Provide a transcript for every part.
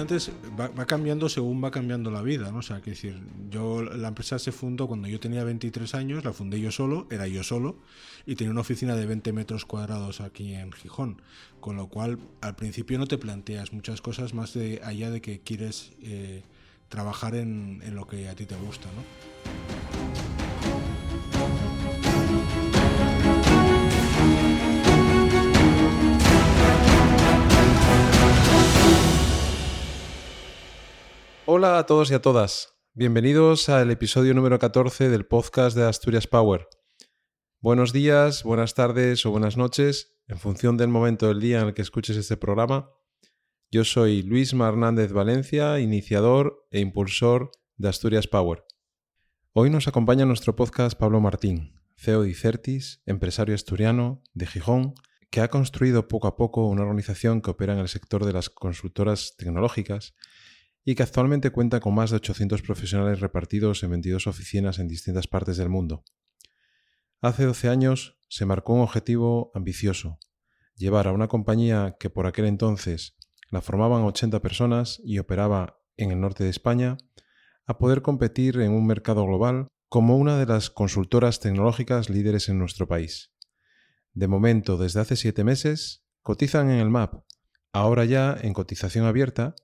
antes, va, cambiando según va cambiando la vida, ¿no? Sea, que decir, yo, la empresa se fundó cuando yo tenía 23 años, la fundé yo solo, era yo solo, y tenía una oficina de 20 metros cuadrados aquí en Gijón, con lo cual al principio no te planteas muchas cosas más de allá de que quieres eh, trabajar en, en lo que a ti te gusta, ¿no? Hola a todos y a todas. Bienvenidos al episodio número 14 del podcast de Asturias Power. Buenos días, buenas tardes o buenas noches, en función del momento del día en el que escuches este programa. Yo soy Luis Hernández Valencia, iniciador e impulsor de Asturias Power. Hoy nos acompaña nuestro podcast Pablo Martín, CEO de Icertis, empresario asturiano de Gijón, que ha construido poco a poco una organización que opera en el sector de las consultoras tecnológicas y que actualmente cuenta con más de 800 profesionales repartidos en 22 oficinas en distintas partes del mundo. Hace 12 años se marcó un objetivo ambicioso, llevar a una compañía que por aquel entonces la formaban 80 personas y operaba en el norte de España, a poder competir en un mercado global como una de las consultoras tecnológicas líderes en nuestro país. De momento, desde hace siete meses, cotizan en el MAP, ahora ya en cotización abierta,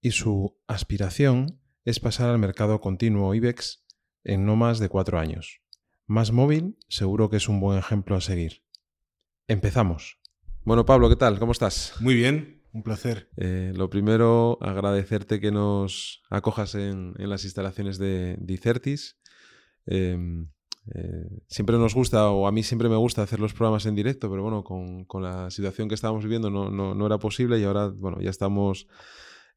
y su aspiración es pasar al mercado continuo IBEX en no más de cuatro años. Más móvil seguro que es un buen ejemplo a seguir. Empezamos. Bueno, Pablo, ¿qué tal? ¿Cómo estás? Muy bien, un placer. Eh, lo primero, agradecerte que nos acojas en, las instalaciones de Dicertis. Em, eh, siempre nos gusta, o a mí siempre me gusta hacer los programas en directo, pero bueno, con, la situación que estábamos viviendo no, no, era posible y ahora, bueno, ya estamos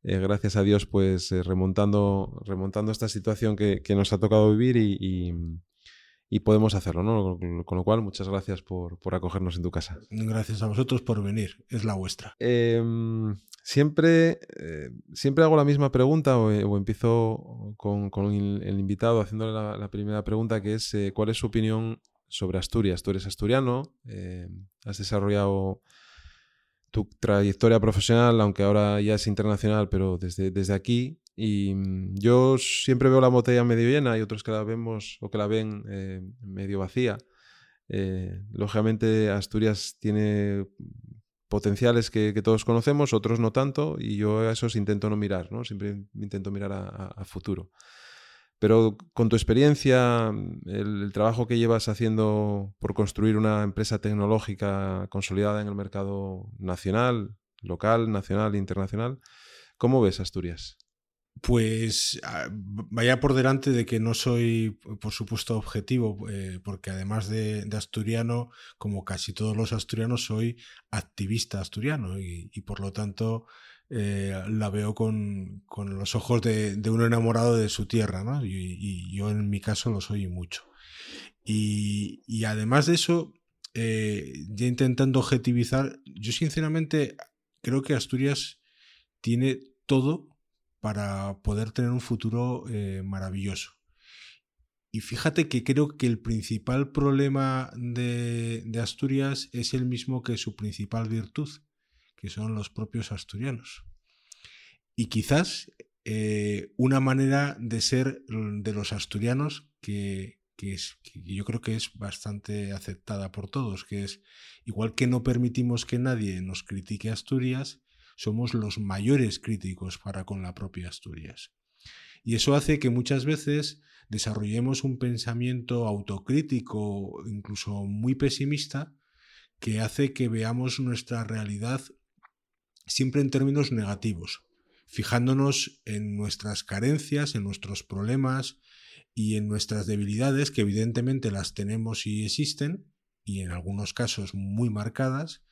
eh, gracias a Dios, pues eh, remontando, remontando esta situación que, nos ha tocado vivir y, podemos hacerlo, ¿no? Con, lo cual, muchas gracias por, acogernos en tu casa. Gracias a vosotros por venir, es la vuestra. Em, siempre, eh, siempre hago la misma pregunta o, empiezo con, el, invitado haciéndole la, primera pregunta, que es ¿cuál es su opinión sobre Asturias? Tú eres asturiano, has desarrollado tu trayectoria profesional, aunque ahora ya es internacional, pero desde, desde aquí. Y mm, yo siempre veo la botella medio llena y otros que la vemos o que la ven eh, medio vacía. Eh, lógicamente Asturias tiene potenciales que, todos conocemos, otros no tanto, y yo a esos intento no mirar, ¿no? Siempre intento mirar a futuro. Pero con tu experiencia, el, trabajo que llevas haciendo por construir una empresa tecnológica consolidada en el mercado nacional, local, nacional e internacional, ¿cómo ves Asturias? Pues vaya por delante de que no soy, por supuesto, objetivo, eh, porque además de, asturiano, como casi todos los asturianos, soy activista asturiano y por lo tanto eh, la veo con, los ojos de, de, un enamorado de su tierra, ¿no? Y, yo en mi caso lo soy mucho. Y, además de eso, eh, ya intentando objetivizar, yo sinceramente creo que Asturias tiene todo para poder tener un futuro eh, maravilloso. Y fíjate que creo que el principal problema de, de Asturias es el mismo que su principal virtud, que son los propios asturianos. Y quizás eh, una manera de ser de los asturianos que, es, yo creo que es bastante aceptada por todos, que es igual que no permitimos que nadie nos critique Asturias, somos los mayores críticos para con la propia Asturias. Y eso hace que muchas veces desarrollemos un pensamiento autocrítico, incluso muy pesimista, que hace que veamos nuestra realidad siempre en términos negativos, fijándonos en nuestras carencias, en nuestros problemas y en nuestras debilidades, que evidentemente las tenemos y existen, y en algunos casos muy marcadas,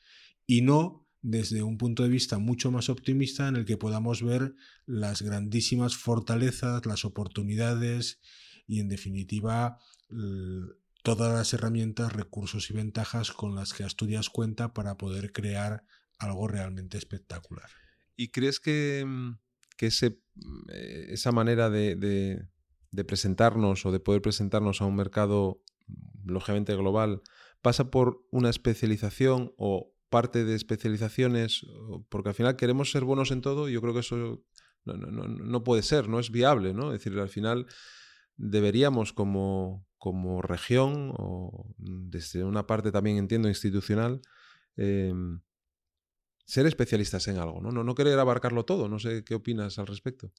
y no desde un punto de vista mucho más optimista en el que podamos ver las grandísimas fortalezas, las oportunidades y en definitiva todas las herramientas, recursos y ventajas con las que Asturias cuenta para poder crear algo realmente espectacular. ¿Y crees que, mm, ese, mm, eh, esa manera de, presentarnos o de poder presentarnos a un mercado mm, lógicamente global pasa por una especialización o parte de especializaciones? Porque al final queremos ser buenos en todo y yo creo que eso no, no, no, puede ser, no es viable, ¿no? Es decir, al final deberíamos como, como región o desde una parte también entiendo institucional em, ser especialistas en algo, ¿no? ¿no? No querer abarcarlo todo, no sé qué opinas al respecto.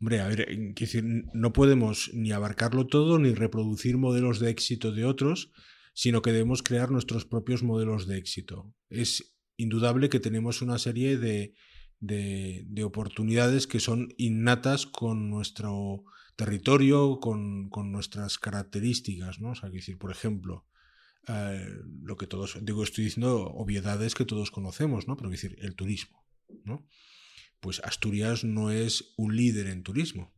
Hombre, a ver, decir, no podemos ni abarcarlo todo ni reproducir modelos de éxito de otros, sino que debemos crear nuestros propios modelos de éxito. Es indudable que tenemos una serie de, de, oportunidades que son innatas con nuestro territorio, con, con nuestras características, ¿no? O sea, decir, por ejemplo, eh, lo que todos, digo, estoy diciendo obviedades que todos conocemos, ¿no? Pero decir, el turismo, ¿no? Pues Asturias no es un líder en turismo,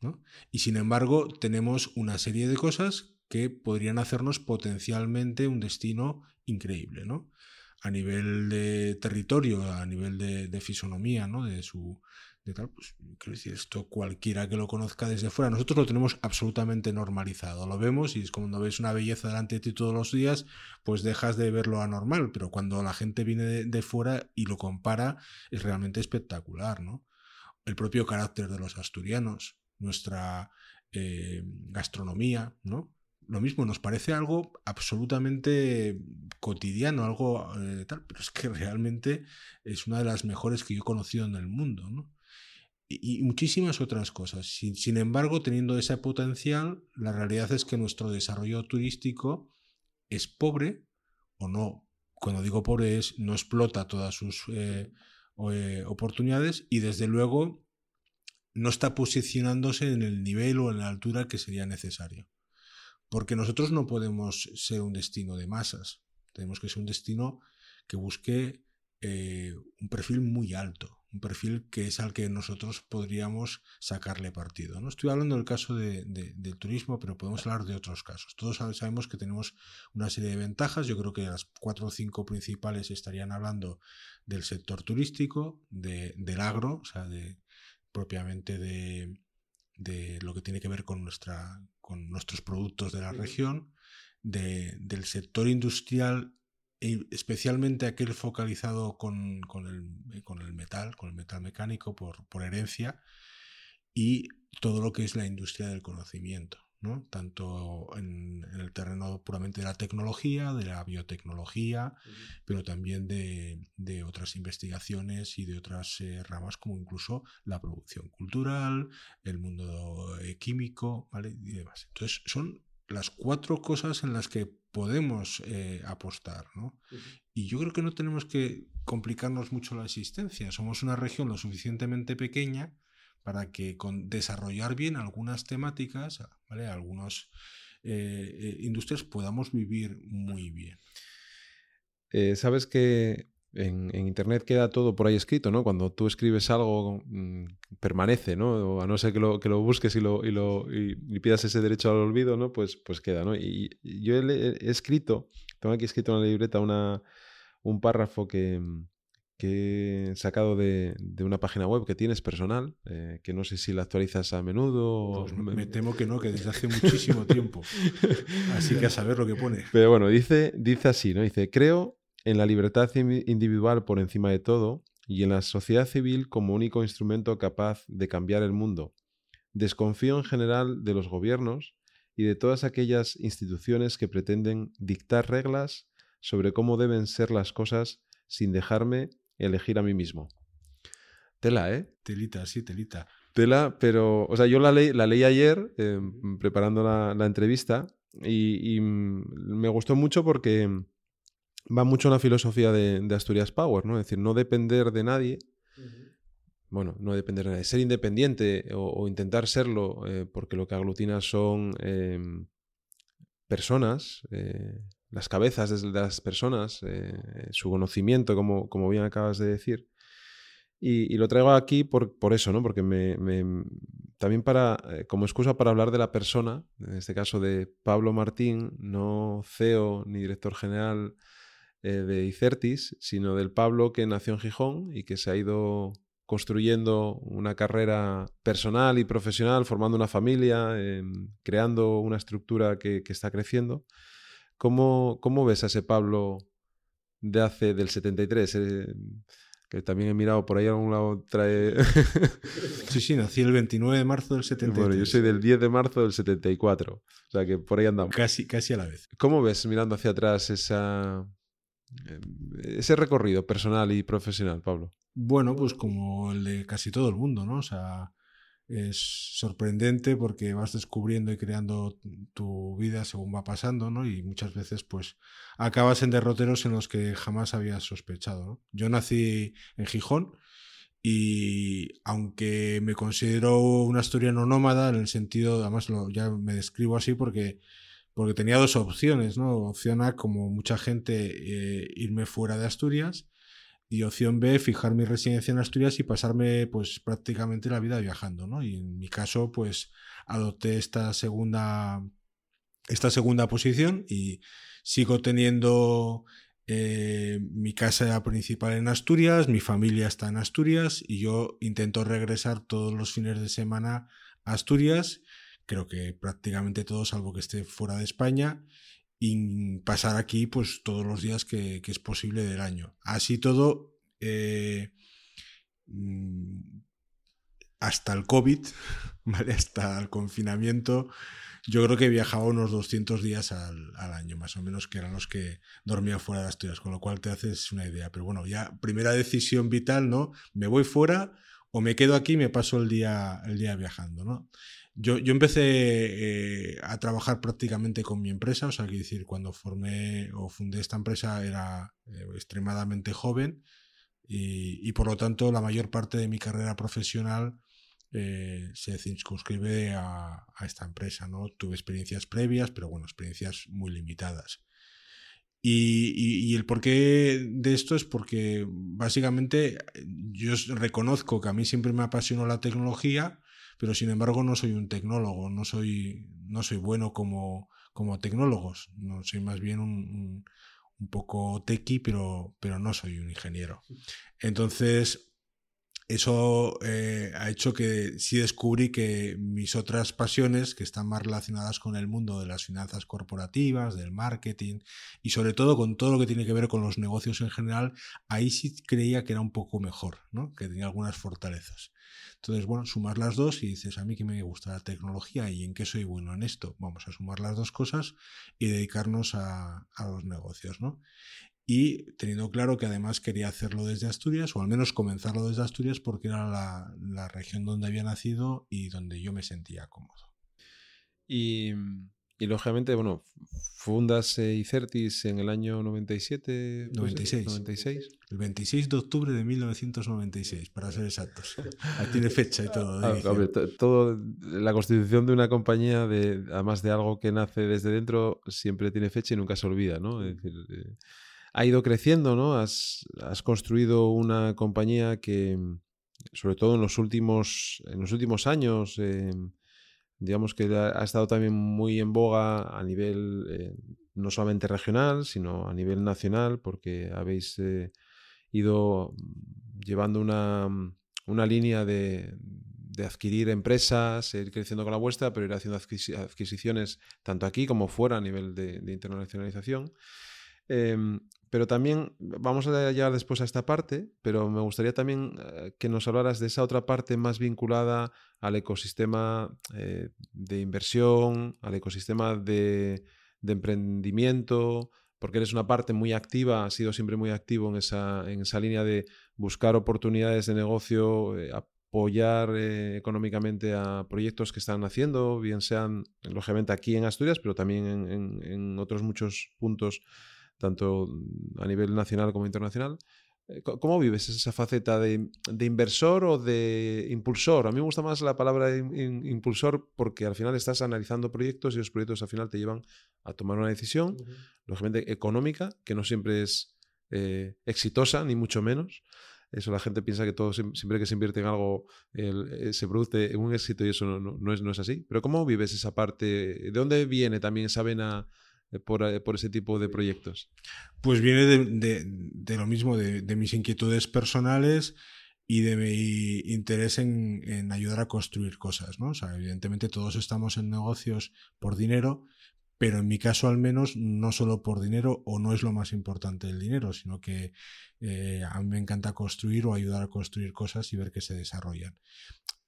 ¿no? Y sin embargo, tenemos una serie de cosas que podrían hacernos potencialmente un destino increíble, ¿no? A nivel de territorio, a nivel de, fisonomía, ¿no? De su, tal, pues quiero decir, esto cualquiera que lo conozca desde fuera, nosotros lo tenemos absolutamente normalizado, lo vemos y es como cuando ves una belleza delante de ti todos los días, pues dejas de verlo anormal, pero cuando la gente viene de, fuera y lo compara, es realmente espectacular, ¿no? El propio carácter de los asturianos, nuestra eh, gastronomía, ¿no? lo mismo, nos parece algo absolutamente cotidiano, algo eh, tal, pero es que realmente es una de las mejores que yo he conocido en el mundo, ¿no? Y, muchísimas otras cosas. Sin, embargo, teniendo ese potencial, la realidad es que nuestro desarrollo turístico es pobre o no. Cuando digo pobre es no explota todas sus eh, eh, oportunidades y desde luego no está posicionándose en el nivel o en la altura que sería necesario. Porque nosotros no podemos ser un destino de masas, tenemos que ser un destino que busque eh, un perfil muy alto, un perfil que es al que nosotros podríamos sacarle partido. No estoy hablando del caso de, del turismo, pero podemos hablar de otros casos. Todos sabemos que tenemos una serie de ventajas. Yo creo que las cuatro o cinco principales estarían hablando del sector turístico, del agro, o sea, de, propiamente de, de lo que tiene que ver con, nuestra, con nuestros productos de la región, del sector industrial, especialmente aquel focalizado con, con, el, con, el, metal, con el metal mecánico por, por herencia, y todo lo que es la industria del conocimiento. ¿no? tanto en, el terreno puramente de la tecnología, de la biotecnología, pero también de, de, otras investigaciones y de otras eh, ramas como incluso la producción cultural, el mundo eh, químico ¿vale? y demás. Entonces son las cuatro cosas en las que podemos eh, apostar. ¿no? Y yo creo que no tenemos que complicarnos mucho la existencia. Somos una región lo suficientemente pequeña para que con desarrollar bien algunas temáticas, ¿vale? algunas eh, eh, industrias podamos vivir muy bien. Eh, Sabes que en, Internet queda todo por ahí escrito, ¿no? Cuando tú escribes algo, mm, permanece, ¿no? a no ser que lo, que lo busques y, lo, y, lo, y, pidas ese derecho al olvido, ¿no? Pues, pues queda, ¿no? Y, yo he, escrito, tengo aquí escrito en la libreta una, un párrafo que, que he sacado de, una página web que tienes personal, eh, que no sé si la actualizas a menudo. Pues me, temo que no, que desde hace muchísimo tiempo. Así que a saber lo que pone. Pero bueno, dice, dice así, ¿no? Dice, creo en la libertad individual por encima de todo y en la sociedad civil como único instrumento capaz de cambiar el mundo. Desconfío en general de los gobiernos y de todas aquellas instituciones que pretenden dictar reglas sobre cómo deben ser las cosas sin dejarme elegir a mí mismo. Tela, ¿eh? Telita, sí, telita. Tela, pero, o sea, yo la leí, la leí ayer em, preparando la, entrevista y, mm, me gustó mucho porque va mucho en la filosofía de, Asturias Power, ¿no? Es decir, no depender de nadie. Bueno, no depender de nadie, ser independiente o, intentar serlo, eh, porque lo que aglutina son em, personas, eh, las cabezas de las personas, eh, su conocimiento, como, como, bien acabas de decir. Y, lo traigo aquí por, por eso, ¿no? Porque me, también para, como excusa para hablar de la persona, en este caso de Pablo Martín, no CEO ni director general eh, de ICERTIS, sino del Pablo que nació en Gijón y que se ha ido construyendo una carrera personal y profesional, formando una familia, creando una estructura que, que está creciendo ¿Cómo, ves a ese Pablo de hace del 73? Eh, que también he mirado por ahí a algún lado trae... sí, sí, nací el 29 de marzo del 73. Bueno, yo soy del 10 de marzo del 74, o sea que por ahí andamos. Casi, casi a la vez. ¿Cómo ves mirando hacia atrás esa, ese recorrido personal y profesional, Pablo? Bueno, pues como el de casi todo el mundo, ¿no? O sea, es sorprendente porque vas descubriendo y creando tu vida según va pasando, ¿no? Y muchas veces, pues, acabas en derroteros en los que jamás habías sospechado, ¿no? Yo nací en Gijón y aunque me considero un asturiano nómada, en el sentido, además lo, ya me describo así porque, porque tenía dos opciones, ¿no? Opción A, como mucha gente, eh, irme fuera de Asturias y opción B, fijar mi residencia en Asturias y pasarme pues prácticamente la vida viajando, ¿no? Y en mi caso, pues adopté esta segunda, esta segunda posición y sigo teniendo eh, mi casa principal en Asturias, mi familia está en Asturias y yo intento regresar todos los fines de semana a Asturias, creo que prácticamente todos, salvo que esté fuera de España y pasar aquí pues todos los días que, es posible del año. Así todo, eh, mm, hasta el COVID, ¿vale? hasta el confinamiento, yo creo que viajaba unos 200 días al, año, más o menos, que eran los que dormía fuera de Asturias, con lo cual te haces una idea. Pero bueno, ya primera decisión vital, ¿no? Me voy fuera o me quedo aquí y me paso el día, el día viajando, ¿no? Yo, yo empecé eh, a trabajar prácticamente con mi empresa, o sea, quiero decir, cuando formé o fundé esta empresa era eh, extremadamente joven y, por lo tanto la mayor parte de mi carrera profesional eh, se circunscribe a, a, esta empresa, ¿no? Tuve experiencias previas, pero bueno, experiencias muy limitadas. Y, y, y, el porqué de esto es porque básicamente yo reconozco que a mí siempre me apasionó la tecnología, pero sin embargo no soy un tecnólogo, no soy, no soy bueno como, como tecnólogos, no soy más bien un, un, poco tequi, pero, pero no soy un ingeniero. Entonces, eso eh, ha hecho que sí descubrí que mis otras pasiones, que están más relacionadas con el mundo de las finanzas corporativas, del marketing y sobre todo con todo lo que tiene que ver con los negocios en general, ahí sí creía que era un poco mejor, ¿no? que tenía algunas fortalezas. Entonces, bueno, sumar las dos y dices, a mí que me gusta la tecnología y en qué soy bueno en esto, vamos a sumar las dos cosas y dedicarnos a, los negocios, ¿no? Y teniendo claro que además quería hacerlo desde Asturias, o al menos comenzarlo desde Asturias, porque era la, la región donde había nacido y donde yo me sentía cómodo. Y y lógicamente, bueno, fundas eh, Icertis en el año 97. 96. 96. El 26 de octubre de 1996, para ser exactos. Ahí tiene fecha y todo. Ah, todo la constitución de una compañía, de, además de algo que nace desde dentro, siempre tiene fecha y nunca se olvida, ¿no? Es decir, eh, ha ido creciendo, ¿no? Has, construido una compañía que, sobre todo en los últimos, en los últimos años, eh, digamos que ha estado también muy en boga a nivel eh, no solamente regional, sino a nivel nacional, porque habéis eh, ido llevando una, una línea de, de, adquirir empresas, ir creciendo con la vuestra, pero ir haciendo adquisiciones tanto aquí como fuera a nivel de, de internacionalización. Em, pero también vamos a llegar después a esta parte, pero me gustaría también eh, que nos hablaras de esa otra parte más vinculada al ecosistema eh, de inversión, al ecosistema de, emprendimiento, porque eres una parte muy activa, has sido siempre muy activo en esa, en esa línea de buscar oportunidades de negocio, eh, apoyar económicamente a proyectos que están haciendo, bien sean, lógicamente, aquí en Asturias, pero también en otros muchos puntos tanto a nivel nacional como internacional. Eh, ¿Cómo vives esa faceta de, inversor o de impulsor? A mí me gusta más la palabra impulsor porque al final estás analizando proyectos y los proyectos al final te llevan a tomar una decisión, lógicamente económica, que no siempre es eh, exitosa, ni mucho menos. Eso la gente piensa que todo siempre que se invierte en algo eh, se produce un éxito y eso no, es, no es así. Pero ¿cómo vives esa parte? ¿De dónde viene también esa vena? Eh, eh, por, ese tipo de proyectos? Pues viene de, lo mismo, de, mis inquietudes personales y de mi interés en, ayudar a construir cosas, ¿no? O sea, evidentemente todos estamos en negocios por dinero, pero en mi caso al menos no solo por dinero o no es lo más importante el dinero, sino que eh, a mí me encanta construir o ayudar a construir cosas y ver que se desarrollan.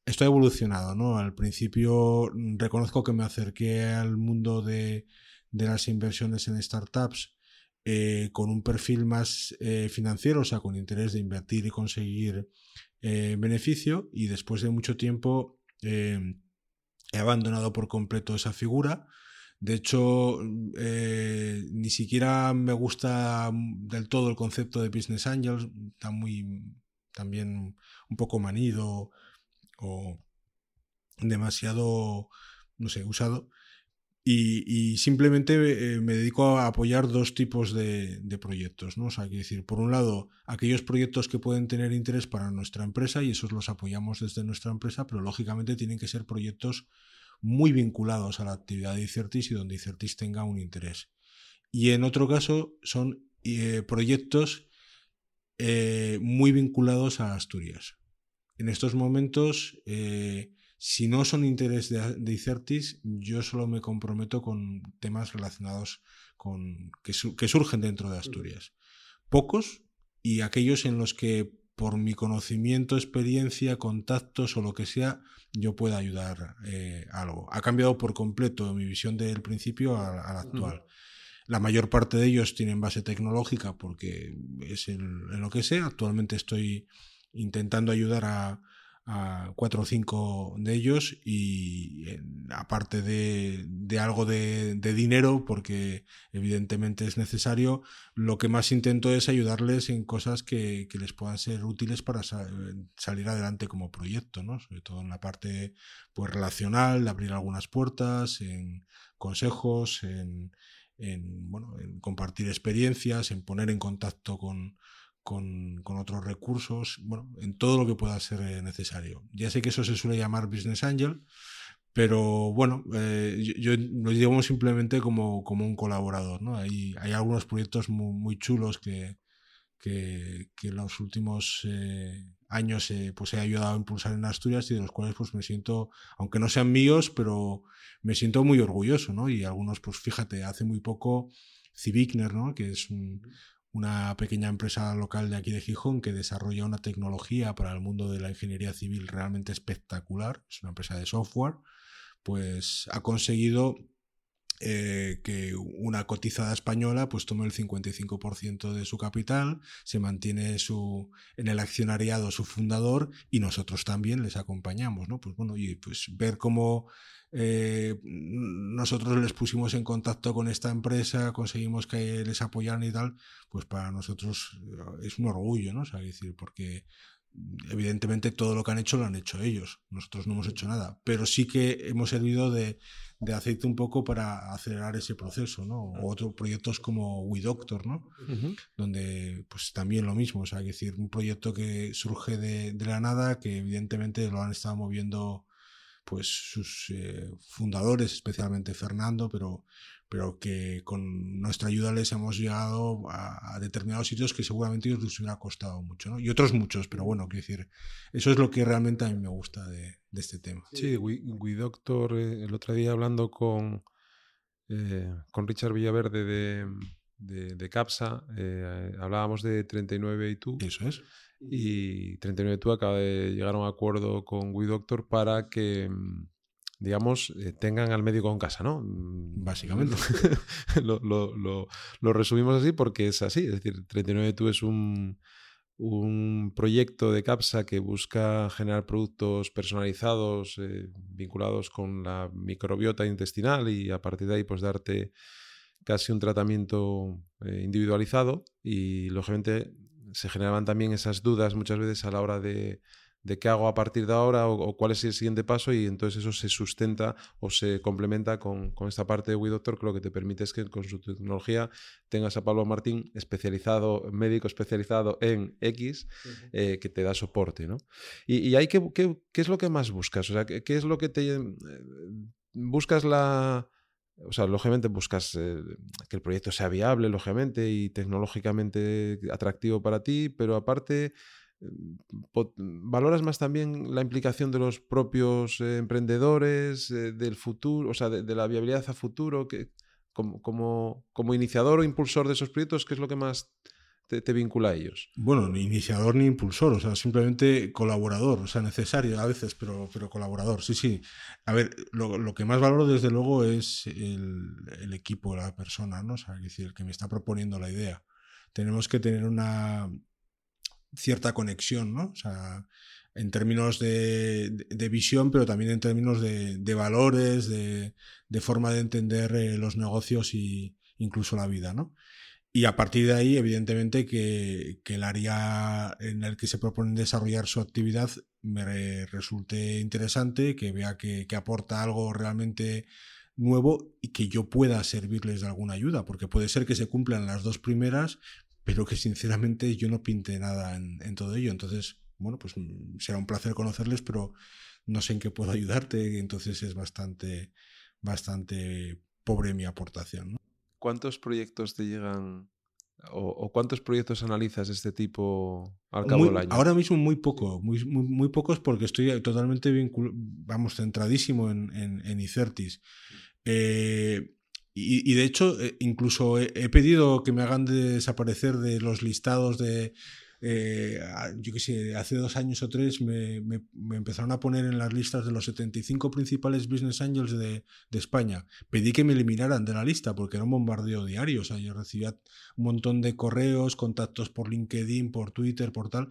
Esto ha evolucionado, ¿no? Al principio reconozco que me acerqué al mundo de, las inversiones en startups eh, con un perfil más eh, financiero, o sea, con interés de invertir y conseguir beneficio, y después de mucho tiempo he abandonado por completo esa figura de hecho, eh, ni siquiera me gusta del todo el concepto de Business Angels, está muy también un poco manido o demasiado, no sé, usado. Y, simplemente eh, me dedico a apoyar dos tipos de, proyectos, ¿no? O sea, decir, por un lado, aquellos proyectos que pueden tener interés para nuestra empresa y esos los apoyamos desde nuestra empresa, pero lógicamente tienen que ser proyectos muy vinculados a la actividad de Icertis y donde Icertis tenga un interés. Y en otro caso son eh, proyectos eh, muy vinculados a Asturias. En estos momentos, eh, si no son interés de, de, Icertis, yo solo me comprometo con temas relacionados con que, que surgen dentro de Asturias. Pocos y aquellos en los que por mi conocimiento, experiencia, contactos o lo que sea, yo pueda ayudar eh, algo. Ha cambiado por completo mi visión del principio a, la actual. La mayor parte de ellos tienen base tecnológica porque es en lo que sé. Actualmente estoy intentando ayudar a, a cuatro o cinco de ellos y aparte de, algo de, dinero, porque evidentemente es necesario, lo que más intento es ayudarles en cosas que, les puedan ser útiles para salir adelante como proyecto, ¿no? sobre todo en la parte pues, relacional, de abrir algunas puertas, en consejos, en, bueno, en compartir experiencias, en poner en contacto con, con, otros recursos, bueno, en todo lo que pueda ser eh, necesario. Ya sé que eso se suele llamar Business Angel, pero bueno, eh, yo, lo llevo simplemente como, como, un colaborador. ¿no? Hay, hay algunos proyectos muy, chulos que, que, en los últimos eh, años pues he ayudado a impulsar en Asturias y de los cuales pues me siento, aunque no sean míos, pero me siento muy orgulloso. ¿no? Y algunos, pues fíjate, hace muy poco Civicner, ¿no? que es un, una pequeña empresa local de aquí de Gijón que desarrolla una tecnología para el mundo de la ingeniería civil realmente espectacular, es una empresa de software, pues ha conseguido eh, que una cotizada española pues tome el 55% de su capital, se mantiene su, en el accionariado su fundador y nosotros también les acompañamos, ¿no? Pues bueno, y pues ver cómo eh, nosotros les pusimos en contacto con esta empresa, conseguimos que les apoyaran y tal, pues para nosotros eh, es un orgullo, ¿no? O sea, decir, porque evidentemente todo lo que han hecho lo han hecho ellos, nosotros no hemos hecho nada, pero sí que hemos servido de, aceite un poco para acelerar ese proceso, ¿no? O otros proyectos como WeDoctor, ¿no? Donde pues también lo mismo, o sea, decir, un proyecto que surge de, de la nada, que evidentemente lo han estado moviendo pues sus eh, fundadores, especialmente Fernando, pero, pero que con nuestra ayuda les hemos llegado a, determinados sitios que seguramente ellos les hubiera costado mucho, ¿no? Y otros muchos, pero bueno, quiero decir, eso es lo que realmente a mí me gusta de, este tema. Sí, We, Doctor, eh, el otro día hablando con, eh, con Richard Villaverde de, de, CAPSA, hablábamos de 39 y tú. Eso es y 39 tú acaba de llegar a un acuerdo con WeDoctor para que, mm, digamos, eh, tengan al médico en casa, ¿no? Mm, Básicamente. lo, lo, lo, lo, resumimos así porque es así. Es decir, 39 tú es un, un proyecto de CAPSA que busca generar productos personalizados eh, vinculados con la microbiota intestinal y a partir de ahí pues darte casi un tratamiento eh, individualizado y lógicamente se generaban también esas dudas muchas veces a la hora de, de qué hago a partir de ahora o, cuál es el siguiente paso y entonces eso se sustenta o se complementa con, con esta parte de WeDoctor que lo que te permite es que con su tecnología tengas a Pablo Martín especializado, médico especializado en X eh, que te da soporte. ¿no? Y, y ahí, ¿qué, ¿qué, qué, es lo que más buscas? O sea, ¿qué, qué es lo que te... Eh, buscas la o sea, lógicamente buscas eh, que el proyecto sea viable, lógicamente, y tecnológicamente atractivo para ti, pero aparte, mm, valoras más también la implicación de los propios eh, emprendedores, eh, del futuro, o sea, de, la viabilidad a futuro. Que, como, como, como iniciador o impulsor de esos proyectos, ¿qué es lo que más te, vincula a ellos? Bueno, ni iniciador ni impulsor, o sea, simplemente colaborador, o sea, necesario a veces, pero, pero colaborador, sí, sí. A ver, lo, que más valoro desde luego es el, el, equipo, la persona, ¿no? O sea, es decir, el que me está proponiendo la idea. Tenemos que tener una cierta conexión, ¿no? O sea, en términos de, de, visión, pero también en términos de, de valores, de, forma de entender eh, los negocios y incluso la vida, ¿no? Y a partir de ahí, evidentemente, que, que, el área en el que se propone desarrollar su actividad me resulte interesante, que vea que, que, aporta algo realmente nuevo y que yo pueda servirles de alguna ayuda, porque puede ser que se cumplan las dos primeras, pero que sinceramente yo no pinte nada en, todo ello. Entonces, bueno, pues mm, será un placer conocerles, pero no sé en qué puedo ayudarte, entonces es bastante, bastante pobre mi aportación. ¿Cuántos proyectos te llegan o, cuántos proyectos analizas de este tipo al cabo del año? Ahora mismo muy poco, muy, muy, pocos porque estoy totalmente vamos, centradísimo en, en, Icertis. Eh, y, de hecho, eh, incluso he, pedido que me hagan desaparecer de los listados de, eh, yo qué sé, hace dos años o tres me, me, empezaron a poner en las listas de los 75 principales business angels de, de, España. Pedí que me eliminaran de la lista porque era un bombardeo diario. O sea, yo recibía un montón de correos, contactos por LinkedIn, por Twitter, por tal.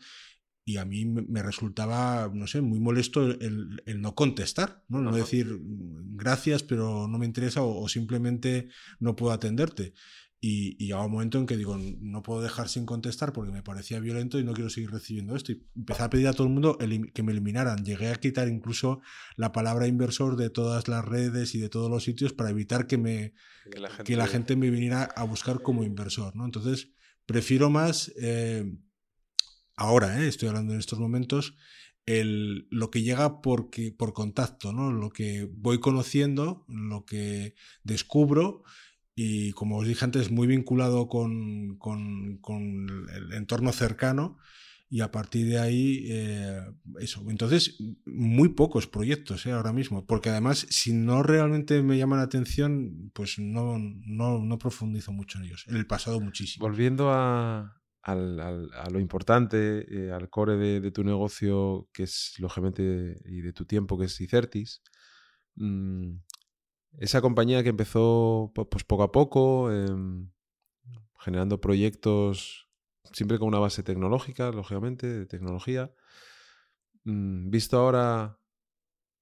Y a mí me resultaba, no sé, muy molesto el, el no contestar, ¿no? No decir gracias, pero no me interesa o, o simplemente no puedo atenderte. Y, y un momento en que digo, no puedo dejar sin contestar porque me parecía violento y no quiero seguir recibiendo esto. Y empecé a pedir a todo el mundo que me eliminaran. Llegué a quitar incluso la palabra inversor de todas las redes y de todos los sitios para evitar que, me, que, la, gente... me viniera a buscar como inversor. ¿no? Entonces, prefiero más, eh, ahora, eh, estoy hablando en estos momentos, el, lo que llega porque, por contacto, ¿no? lo que voy conociendo, lo que descubro y como os dije antes, muy vinculado con, con, con el entorno cercano y a partir de ahí eh, eso. Entonces, muy pocos proyectos eh, ahora mismo, porque además, si no realmente me llaman la atención, pues no, no, no profundizo mucho en ellos. En el pasado muchísimo. Volviendo a, al, al, a lo importante, eh, al core de, de, tu negocio, que es lógicamente, y de tu tiempo, que es Icertis, mmm, esa compañía que empezó pues poco a poco, em, generando proyectos siempre con una base tecnológica, lógicamente, de tecnología. Mm, visto ahora,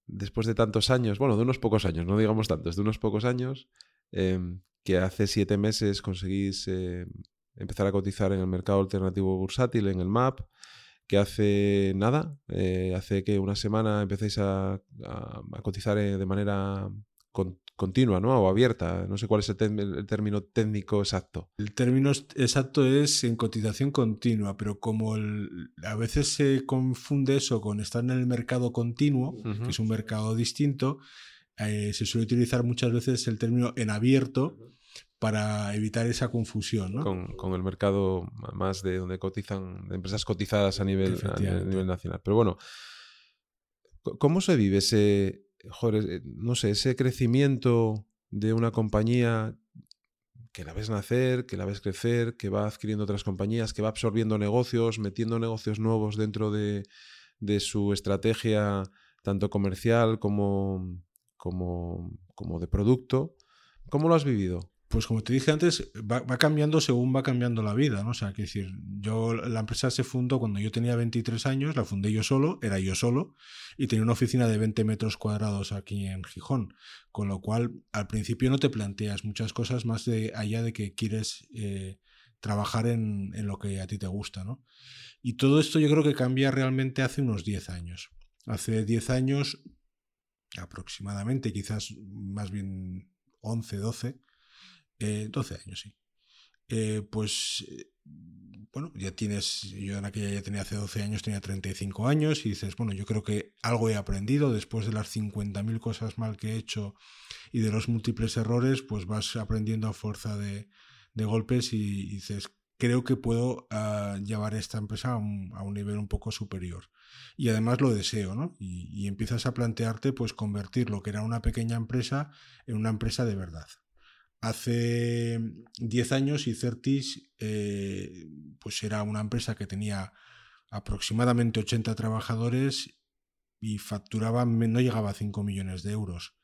después de tantos años, bueno, de unos pocos años, no digamos tantos, de unos pocos años, em, que hace siete meses conseguís em, empezar a cotizar en el mercado alternativo bursátil, en el MAP, que hace nada, eh, hace que una semana empecéis a, cotizar eh, de manera continua, ¿no? O abierta. No sé cuál es el, término técnico exacto. El término exacto es en cotización continua, pero como a veces se confunde eso con estar en el mercado continuo, que es un mercado distinto, eh, se suele utilizar muchas veces el término en abierto para evitar esa confusión. ¿no? Con, el mercado más de donde cotizan, de empresas cotizadas a nivel, a nivel nacional. Pero bueno, ¿cómo se vive ese, joder, eh, no sé, ese crecimiento de una compañía que la ves nacer, que la ves crecer, que va adquiriendo otras compañías, que va absorbiendo negocios, metiendo negocios nuevos dentro de, de su estrategia, tanto comercial como, como, como de producto. ¿Cómo lo has vivido? Pues como te dije antes, va, cambiando según va cambiando la vida, ¿no? O sea, que decir, yo, la empresa se fundó cuando yo tenía 23 años, la fundé yo solo, era yo solo, y tenía una oficina de 20 metros cuadrados aquí en Gijón, con lo cual al principio no te planteas muchas cosas más de allá de que quieres eh, trabajar en, en, lo que a ti te gusta, ¿no? Y todo esto yo creo que cambia realmente hace unos 10 años. Hace 10 años, aproximadamente, quizás más bien 11, 12, eh, 12 años, sí. Eh, pues, eh, bueno, ya tienes, yo en aquella ya tenía hace 12 años, tenía 35 años y dices, bueno, yo creo que algo he aprendido después de las 50.000 cosas mal que he hecho y de los múltiples errores, pues vas aprendiendo a fuerza de, de golpes y, dices, creo que puedo uh, llevar esta empresa a un, a un, nivel un poco superior. Y además lo deseo, ¿no? Y, y empiezas a plantearte, pues, convertir lo que era una pequeña empresa en una empresa de verdad hace 10 años Icertis eh, pues era una empresa que tenía aproximadamente 80 trabajadores y facturaba, no llegaba a 5 millones de euros.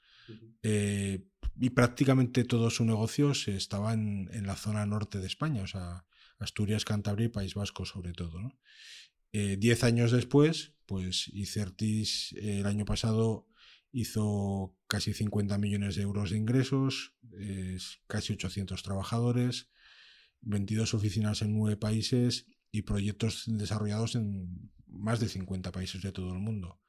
Eh, y prácticamente todo su negocio se estaba en, la zona norte de España, o sea, Asturias, Cantabria y País Vasco sobre todo. Eh, diez años después, pues Icertis el año pasado hizo casi 50 millones de euros de ingresos, casi 800 trabajadores, 22 oficinas en nueve países y proyectos desarrollados en más de 50 países de todo el mundo.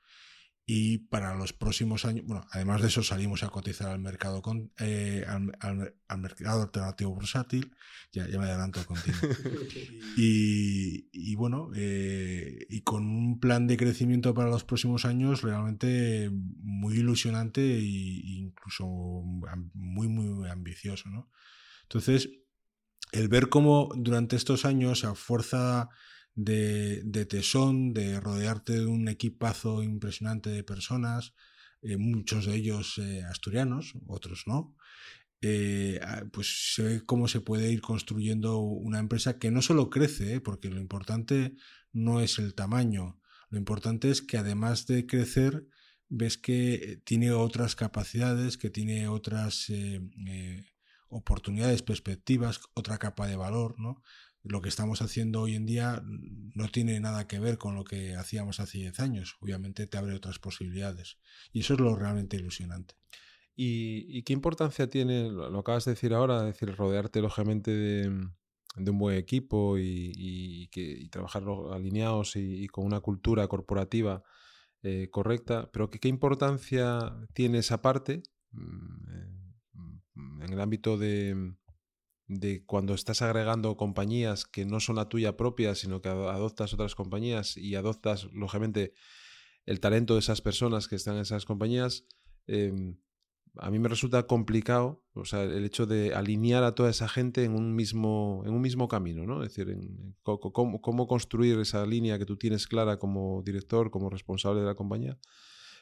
Y para los próximos años, bueno, además de eso salimos a cotizar al mercado con, eh, al, mercado alternativo bursátil, ya, ya me adelanto contigo. y, y bueno, eh, y con un plan de crecimiento para los próximos años realmente muy ilusionante e incluso muy, muy ambicioso, ¿no? Entonces, el ver cómo durante estos años, a fuerza de, tesón, de rodearte de un equipazo impresionante de personas, eh, muchos de ellos eh, asturianos, otros no, eh, pues se ve cómo se puede ir construyendo una empresa que no solo crece, porque lo importante no es el tamaño, lo importante es que además de crecer, ves que tiene otras capacidades, que tiene otras oportunidades, perspectivas, otra capa de valor, ¿no? Lo que estamos haciendo hoy en día no tiene nada que ver con lo que hacíamos hace 10 años. Obviamente te abre otras posibilidades. Y eso es lo realmente ilusionante. ¿Y, qué importancia tiene, lo, acabas de decir ahora, decir, rodearte lógicamente de, un buen equipo y, que, trabajar alineados y, con una cultura corporativa eh, correcta, pero ¿qué, importancia tiene esa parte? Mm, eh, en el ámbito de, de cuando estás agregando compañías que no son la tuya propia, sino que adoptas otras compañías y adoptas, lógicamente, el talento de esas personas que están en esas compañías, em, a mí me resulta complicado, o sea, el hecho de alinear a toda esa gente en un mismo, en un mismo camino, ¿no? Es decir, cómo, cómo, construir esa línea que tú tienes clara como director, como responsable de la compañía.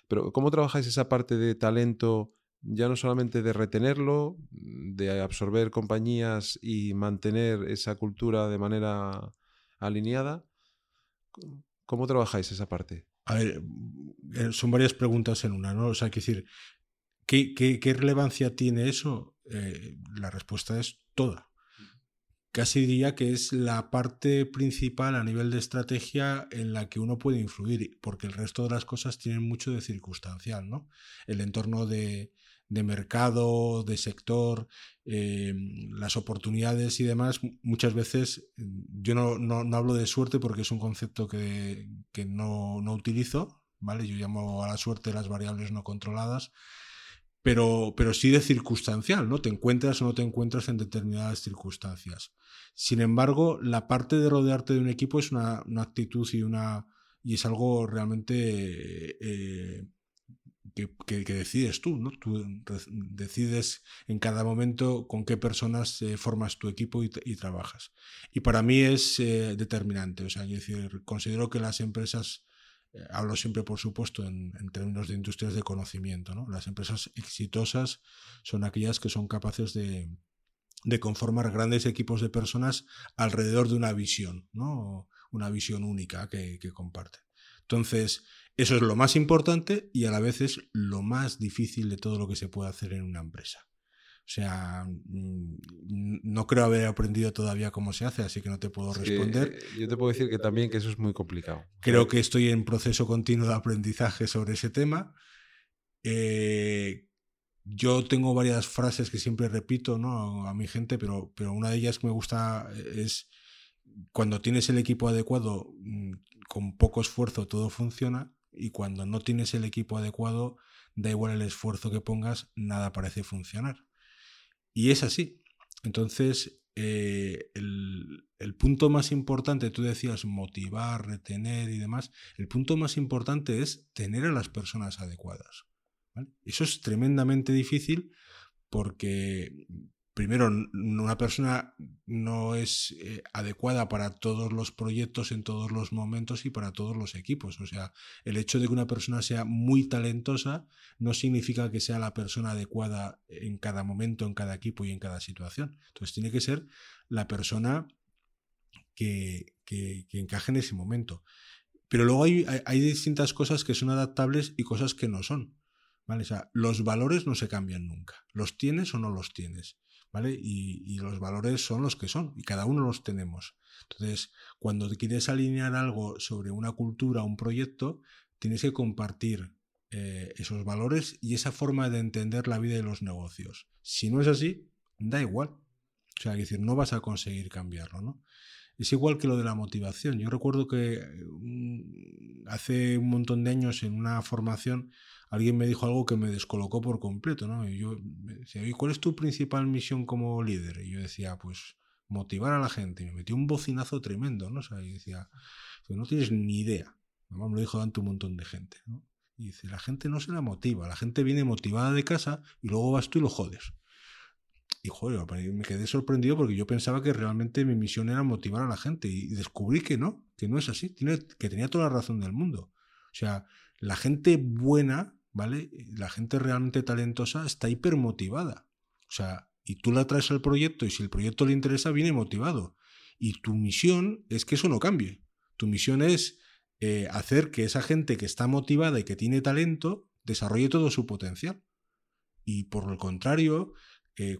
Pero, ¿cómo trabajáis esa parte de talento ya no solamente de retenerlo, de absorber compañías y mantener esa cultura de manera alineada. ¿Cómo trabajáis esa parte? A ver, eh, son varias preguntas en una, ¿no? O sea, hay que decir, ¿qué, relevancia tiene eso? Eh, la respuesta es toda. Casi diría que es la parte principal a nivel de estrategia en la que uno puede influir, porque el resto de las cosas tienen mucho de circunstancial, ¿no? El entorno de, de mercado, de sector, eh, las oportunidades y demás, muchas veces yo no, no, hablo de suerte porque es un concepto que, que no, no, utilizo, ¿vale? Yo llamo a la suerte las variables no controladas, pero, pero sí de circunstancial, ¿no? Te encuentras o no te encuentras en determinadas circunstancias. Sin embargo, la parte de rodearte de un equipo es una, una actitud y una y es algo realmente eh, que, decides tú, ¿no? Tú decides en cada momento con qué personas eh, formas tu equipo y, trabajas. Y para mí es eh, determinante, o sea, decir, considero que las empresas, eh, hablo siempre por supuesto en, términos de industrias de conocimiento, ¿no? Las empresas exitosas son aquellas que son capaces de, conformar grandes equipos de personas alrededor de una visión, ¿no? Una visión única que, que comparten. Entonces, eso es lo más importante y a la vez es lo más difícil de todo lo que se puede hacer en una empresa. O sea, mm, no creo haber aprendido todavía cómo se hace, así que no te puedo responder. Eh, yo te puedo decir que también que eso es muy complicado. Creo que estoy en proceso continuo de aprendizaje sobre ese tema. Eh, yo tengo varias frases que siempre repito ¿no? a mi gente, pero, pero una de ellas que me gusta es cuando tienes el equipo adecuado, mm, con poco esfuerzo todo funciona y cuando no tienes el equipo adecuado, da igual el esfuerzo que pongas, nada parece funcionar. Y es así. Entonces, eh, el, punto más importante, tú decías motivar, retener y demás, el punto más importante es tener a las personas adecuadas. Eso es tremendamente difícil porque primero, una persona no es eh, adecuada para todos los proyectos en todos los momentos y para todos los equipos. O sea, el hecho de que una persona sea muy talentosa no significa que sea la persona adecuada en cada momento, en cada equipo y en cada situación. Entonces, tiene que ser la persona que, que, encaje en ese momento. Pero luego hay, hay, distintas cosas que son adaptables y cosas que no son. ¿vale? O sea, los valores no se cambian nunca. Los tienes o no los tienes. Y, los valores son los que son y cada uno los tenemos. Entonces, cuando quieres alinear algo sobre una cultura, un proyecto, tienes que compartir eh, esos valores y esa forma de entender la vida y los negocios. Si no es así, da igual. O sea, decir, no vas a conseguir cambiarlo, ¿no? Es igual que lo de la motivación. Yo recuerdo que mm, hace un montón de años en una formación alguien me dijo algo que me descolocó por completo, ¿no? Yo me decía, ¿y cuál es tu principal misión como líder? Y yo decía, pues motivar a la gente. Y me metió un bocinazo tremendo, ¿no? O y decía, no tienes ni idea. Además me lo dijo ante un montón de gente, ¿no? Y dice, la gente no se la motiva, la gente viene motivada de casa y luego vas tú y lo jodes. Y joder, me quedé sorprendido porque yo pensaba que realmente mi misión era motivar a la gente y descubrí que no, que no es así, que tenía toda la razón del mundo. O sea, la gente buena, ¿vale? La gente realmente talentosa está hipermotivada. O sea, y tú la traes al proyecto y si el proyecto le interesa, viene motivado. Y tu misión es que eso no cambie. Tu misión es eh, hacer que esa gente que está motivada y que tiene talento desarrolle todo su potencial. Y por el contrario,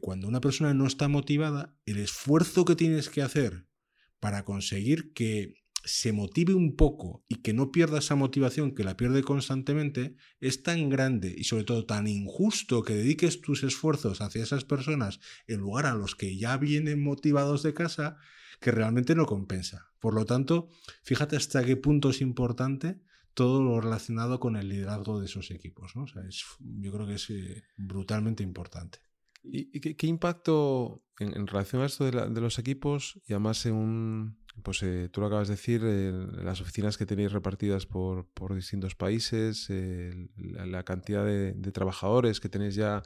cuando una persona no está motivada, el esfuerzo que tienes que hacer para conseguir que se motive un poco y que no pierda esa motivación que la pierde constantemente es tan grande y sobre todo tan injusto que dediques tus esfuerzos hacia esas personas en lugar a los que ya vienen motivados de casa que realmente no compensa. Por lo tanto, fíjate hasta qué punto es importante todo lo relacionado con el liderazgo de esos equipos. yo creo que es eh, brutalmente importante. ¿Y, qué, impacto en, relación a esto de, los equipos y un, pues eh, tú lo acabas de decir, las oficinas que tenéis repartidas por, distintos países, la, cantidad de, trabajadores que tenéis ya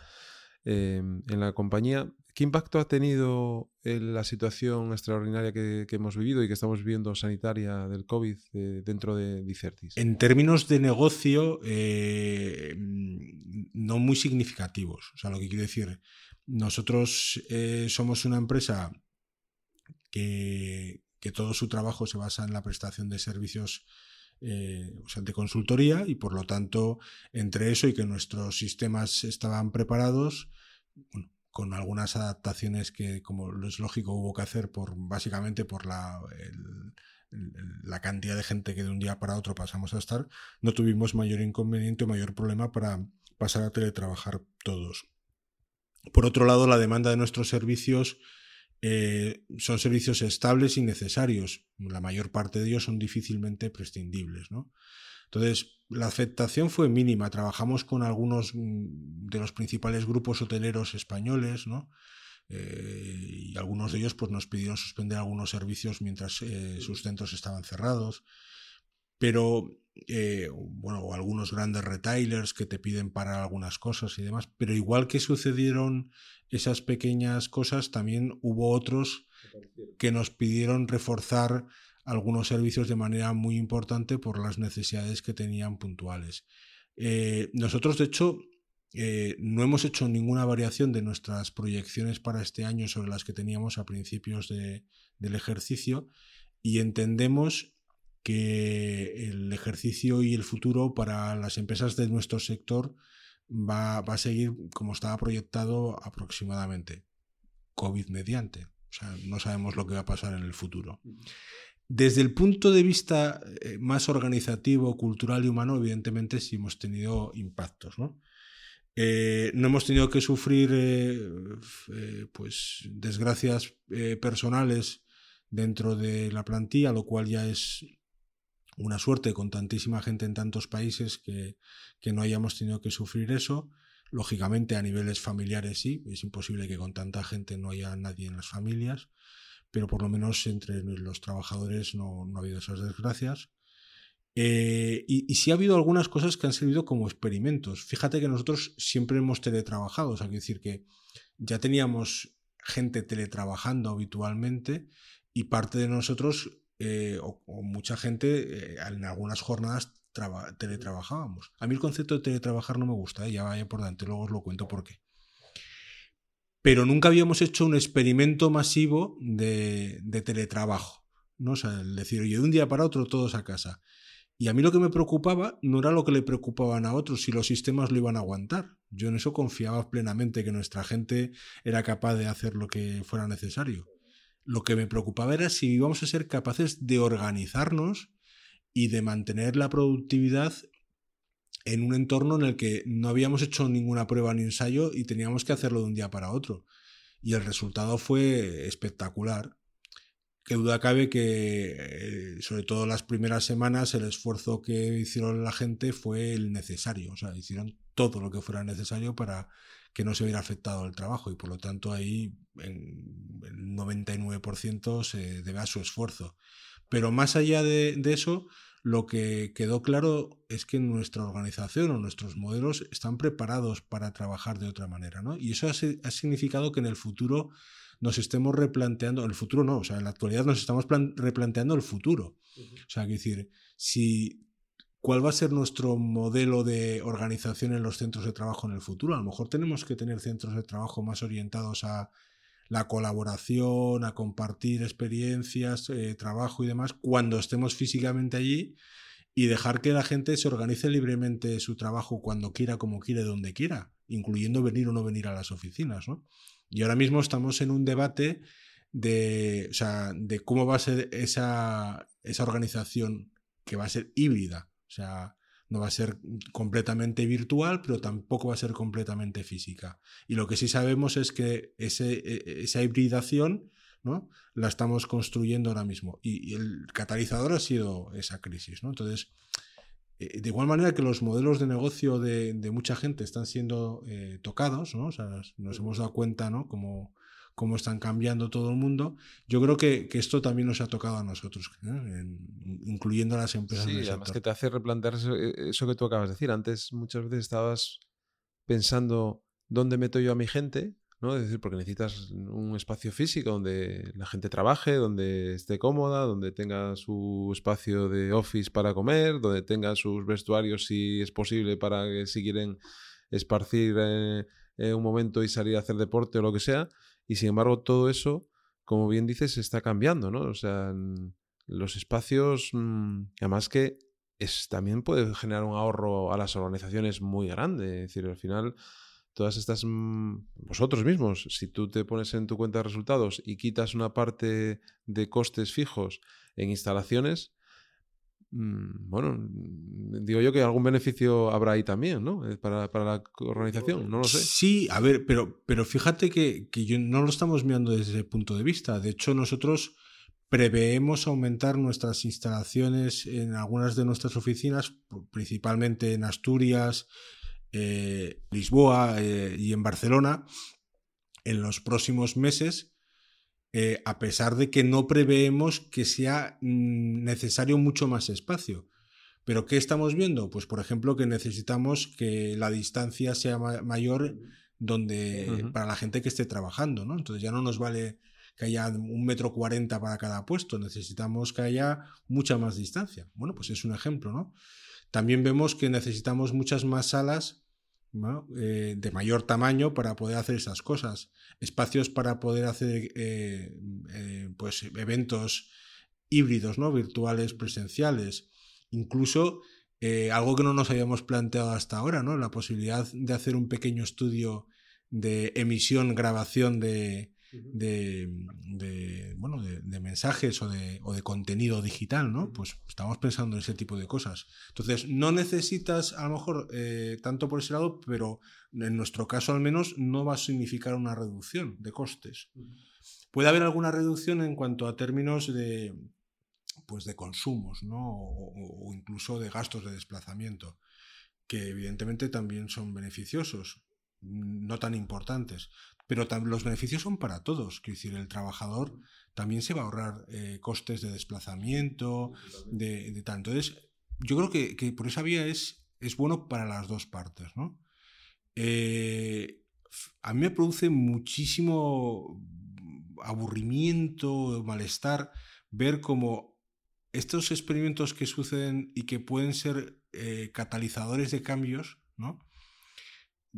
em, en la compañía, ¿qué impacto ha tenido la situación extraordinaria que, hemos vivido y que estamos viviendo sanitaria del COVID eh, dentro de Dicertis? En términos de negocio, eh, no muy significativos. O sea, lo que quiero decir nosotros eh, somos una empresa que, todo su trabajo se basa en la prestación de servicios eh, de consultoría y por lo tanto entre eso y que nuestros sistemas estaban preparados con algunas adaptaciones que como es lógico hubo que hacer por básicamente por la, la cantidad de gente que de un día para otro pasamos a estar no tuvimos mayor inconveniente o mayor problema para pasar a teletrabajar todos. Por otro lado, la demanda de nuestros servicios eh, son servicios estables y necesarios. La mayor parte de ellos son difícilmente prescindibles. Entonces, la aceptación fue mínima. Trabajamos con algunos mm, de los principales grupos hoteleros españoles, eh, y algunos de ellos pues, nos pidieron suspender algunos servicios mientras eh, sus centros estaban cerrados. Pero eh, bueno, algunos grandes retailers que te piden para algunas cosas y demás, pero igual que sucedieron esas pequeñas cosas, también hubo otros que nos pidieron reforzar algunos servicios de manera muy importante por las necesidades que tenían puntuales. Eh, nosotros, de hecho, eh, no hemos hecho ninguna variación de nuestras proyecciones para este año sobre las que teníamos a principios del ejercicio y entendemos que el ejercicio y el futuro para las empresas de nuestro sector va, a seguir como estaba proyectado aproximadamente, COVID mediante. O sea, no sabemos lo que va a pasar en el futuro. Desde el punto de vista eh, más organizativo, cultural y humano, evidentemente sí hemos tenido impactos. ¿no? Eh, no hemos tenido que sufrir eh, pues, desgracias personales dentro de la plantilla, lo cual ya es una suerte con tantísima gente en tantos países que, no hayamos tenido que sufrir eso. Lógicamente a niveles familiares sí, es imposible que con tanta gente no haya nadie en las familias, pero por lo menos entre los trabajadores no, ha habido esas desgracias. Eh, y, y, sí ha habido algunas cosas que han servido como experimentos. Fíjate que nosotros siempre hemos teletrabajado, o sea, decir que ya teníamos gente teletrabajando habitualmente y parte de nosotros eh, o, mucha gente eh, en algunas jornadas teletrabajábamos. A mí el concepto de teletrabajar no me gusta, ya vaya por delante, luego os lo cuento por qué. Pero nunca habíamos hecho un experimento masivo de, de teletrabajo. ¿no? O sea, el decir, oye, de un día para otro todos a casa. Y a mí lo que me preocupaba no era lo que le preocupaban a otros, si los sistemas lo iban a aguantar. Yo en eso confiaba plenamente que nuestra gente era capaz de hacer lo que fuera necesario. Lo que me preocupaba era si íbamos a ser capaces de organizarnos y de mantener la productividad en un entorno en el que no habíamos hecho ninguna prueba ni ensayo y teníamos que hacerlo de un día para otro. Y el resultado fue espectacular que duda cabe que, eh, sobre todo las primeras semanas, el esfuerzo que hicieron la gente fue el necesario. O sea, hicieron todo lo que fuera necesario para que no se hubiera afectado el trabajo. Y por lo tanto, ahí en el 99% se debe a su esfuerzo. Pero más allá de, eso, lo que quedó claro es que nuestra organización o nuestros modelos están preparados para trabajar de otra manera. ¿no? Y eso ha significado que en el futuro nos estemos replanteando, el futuro no, o sea, en la actualidad nos estamos replanteando el futuro. O sea, que decir, si cuál va a ser nuestro modelo de organización en los centros de trabajo en el futuro. A lo mejor tenemos que tener centros de trabajo más orientados a la colaboración, a compartir experiencias, eh, trabajo y demás, cuando estemos físicamente allí y dejar que la gente se organice libremente su trabajo cuando quiera, como quiere, donde quiera, incluyendo venir o no venir a las oficinas. ¿no? Y ahora mismo estamos en un debate de, de cómo va a ser esa, esa organización que va a ser híbrida. O sea, no va a ser completamente virtual, pero tampoco va a ser completamente física. Y lo que sí sabemos es que e, esa hibridación ¿no? la estamos construyendo ahora mismo. Y, el catalizador ha sido esa crisis. ¿no? Entonces, eh, de igual manera que los modelos de negocio de, mucha gente están siendo eh, tocados, ¿no? nos hemos dado cuenta ¿no? cómo, cómo, están cambiando todo el mundo, yo creo que, esto también nos ha tocado a nosotros, incluyendo a las empresas. Sí, además que te hace replantear eh, eso, que tú acabas de decir. Antes muchas veces estabas pensando dónde meto yo a mi gente ¿no? Es decir, porque necesitas un espacio físico donde la gente trabaje, donde esté cómoda, donde tenga su espacio de office para comer, donde tenga sus vestuarios si es posible para que si quieren esparcir eh, eh, un momento y salir a hacer deporte o lo que sea. Y sin embargo, todo eso, como bien dices, está cambiando, ¿no? O sea, los espacios, mm, además que es, también puede generar un ahorro a las organizaciones muy grande. Es decir, al final todas estas, mm, vosotros mismos, si tú te pones en tu cuenta de resultados y quitas una parte de costes fijos en instalaciones, bueno, digo yo que algún beneficio habrá ahí también, ¿no? Eh, para, la organización, no lo sé. Sí, a ver, pero, pero fíjate que, que no lo estamos mirando desde ese punto de vista. De hecho, nosotros preveemos aumentar nuestras instalaciones en algunas de nuestras oficinas, principalmente en Asturias, eh, Lisboa eh, y en Barcelona en los próximos meses, eh, a pesar de que no preveemos que sea mm, necesario mucho más espacio. Pero ¿qué estamos viendo? Pues por ejemplo que necesitamos que la distancia sea mayor donde, para la gente que esté trabajando, ¿no? Entonces ya no nos vale que haya un metro cuarenta para cada puesto, necesitamos que haya mucha más distancia. Bueno, pues es un ejemplo, ¿no? También vemos que necesitamos muchas más salas eh, de mayor tamaño para poder hacer esas cosas. Espacios para poder hacer eh, eh, pues, eventos híbridos, ¿no? virtuales, presenciales. Incluso algo que no nos habíamos planteado hasta ahora, ¿no? la posibilidad de hacer un pequeño estudio de emisión, grabación de, de, bueno, de, mensajes o de, o de, contenido digital, ¿no? Pues estamos pensando en ese tipo de cosas. Entonces, no necesitas a lo mejor eh, tanto por ese lado, pero en nuestro caso al menos no va a significar una reducción de costes. Puede haber alguna reducción en cuanto a términos de, pues de consumos, ¿no? o incluso de gastos de desplazamiento, que evidentemente también son beneficiosos no tan importantes. Pero los beneficios son para todos. Quiero decir, el trabajador también se va a ahorrar eh, costes de desplazamiento, de, de tal. Entonces, yo creo que, por esa vía es, es bueno para las dos partes. ¿no? Eh, a mí me produce muchísimo aburrimiento, malestar, ver como estos experimentos que suceden y que pueden ser eh, catalizadores de cambios, ¿no?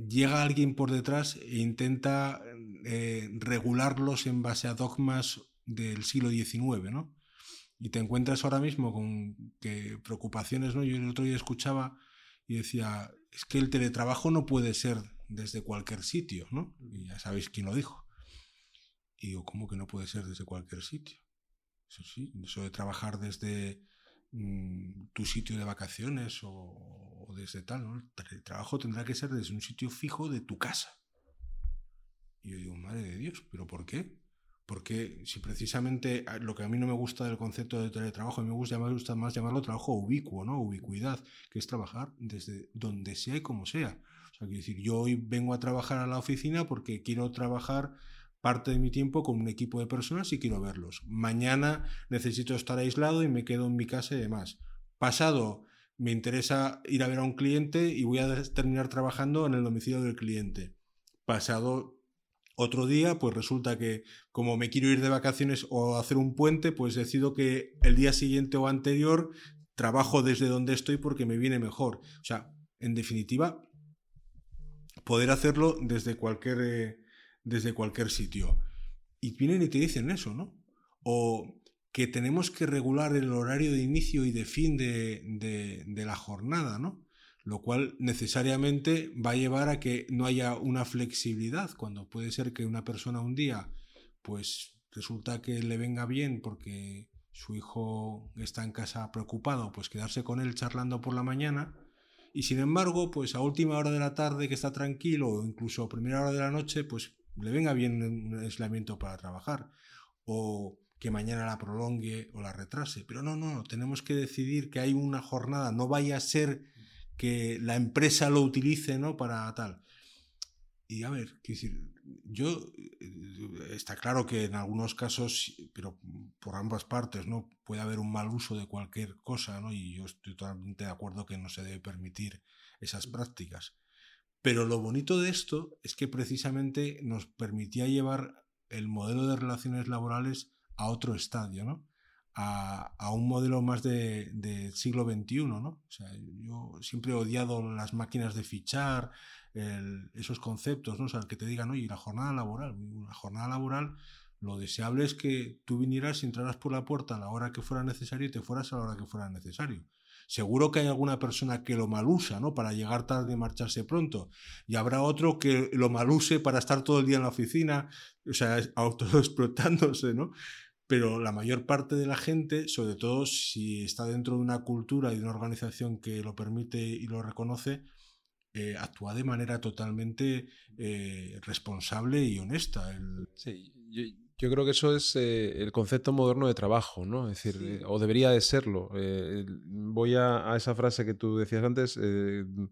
Llega alguien por detrás e intenta eh, regularlos en base a dogmas del siglo XIX, ¿no? Y te encuentras ahora mismo con que preocupaciones, ¿no? Yo el otro día escuchaba y decía, es que el teletrabajo no puede ser desde cualquier sitio, ¿no? Y ya sabéis quién lo dijo. Y digo, ¿cómo que no puede ser desde cualquier sitio? Eso sí, eso de trabajar desde mm, tu sitio de vacaciones o, desde tal. El trabajo tendrá que ser desde un sitio fijo de tu casa. Y yo digo, madre de Dios, ¿pero por qué? Porque si precisamente ah, lo que a mí no me gusta del concepto de teletrabajo, a mí me gusta, me gusta más llamarlo trabajo ubicuo, ¿no? Ubicuidad, que es trabajar desde donde sea y como sea. O sea, quiero decir, yo hoy vengo a trabajar a la oficina porque quiero trabajar parte de mi tiempo con un equipo de personas y quiero verlos. Mañana necesito estar aislado y me quedo en mi casa y demás. Pasado, me interesa ir a ver a un cliente y voy a terminar trabajando en el domicilio del cliente. Pasado, otro día, pues resulta que como me quiero ir de vacaciones o hacer un puente, pues decido que el día siguiente o anterior trabajo desde donde estoy porque me viene mejor. O sea, en definitiva, poder hacerlo desde cualquier, eh, desde cualquier sitio. Y vienen y te dicen eso, ¿no? O que tenemos que regular el horario de inicio y de fin de, de la jornada, ¿no? lo cual necesariamente va a llevar a que no haya una flexibilidad, cuando puede ser que una persona un día, pues resulta que le venga bien porque su hijo está en casa preocupado, pues quedarse con él charlando por la mañana, y sin embargo, pues a última hora de la tarde que está tranquilo, o incluso a primera hora de la noche, pues le venga bien un aislamiento para trabajar, o que mañana la prolongue o la retrase. Pero no, no, tenemos que decidir que hay una jornada, no vaya a ser que la empresa lo utilice ¿no? para tal. Y a ver, decir, yo eh, está claro que en algunos casos, pero por ambas partes, ¿no? Puede haber un mal uso de cualquier cosa, ¿no? Y yo estoy totalmente de acuerdo que no se debe permitir esas prácticas. Pero lo bonito de esto es que precisamente nos permitía llevar el modelo de relaciones laborales a otro estadio, ¿no? a, un modelo más de siglo XXI, ¿no? O sea, yo siempre he odiado las máquinas de fichar, esos conceptos, ¿no? O sea, que te digan, oye, la jornada laboral, la jornada laboral, lo deseable es que tú vinieras y entraras por la puerta a la hora que fuera necesario y te fueras a la hora que fuera necesario. Seguro que hay alguna persona que lo malusa, ¿no? Para llegar tarde y marcharse pronto. Y habrá otro que lo maluse para estar todo el día en la oficina, o sea, autoexplotándose, ¿no? pero la mayor parte de la gente, sobre todo si está dentro de una cultura y de una organización que lo permite y lo reconoce, eh, actúa de manera totalmente eh, responsable y honesta. Sí, yo, creo que eso es eh, el concepto moderno de trabajo, ¿no? Es decir, o debería de serlo. voy a, a, esa frase que tú decías antes,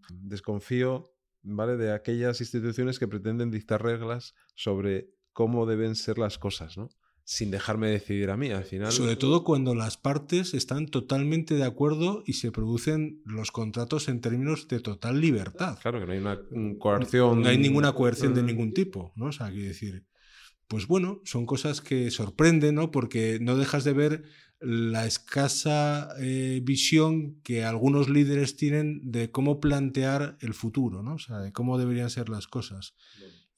desconfío, ¿vale? De aquellas instituciones que pretenden dictar reglas sobre cómo deben ser las cosas, ¿no? sin dejarme decidir a mí. Al final. Sobre todo cuando las partes están totalmente de acuerdo y se producen los contratos en términos de total libertad. Claro, que no hay una coerción. No hay ninguna coerción de ningún tipo, ¿no? O sea, quiero decir. Pues bueno, son cosas que sorprenden, ¿no? Porque no dejas de ver la escasa eh, visión que algunos líderes tienen de cómo plantear el futuro, ¿no? O sea, de cómo deberían ser las cosas.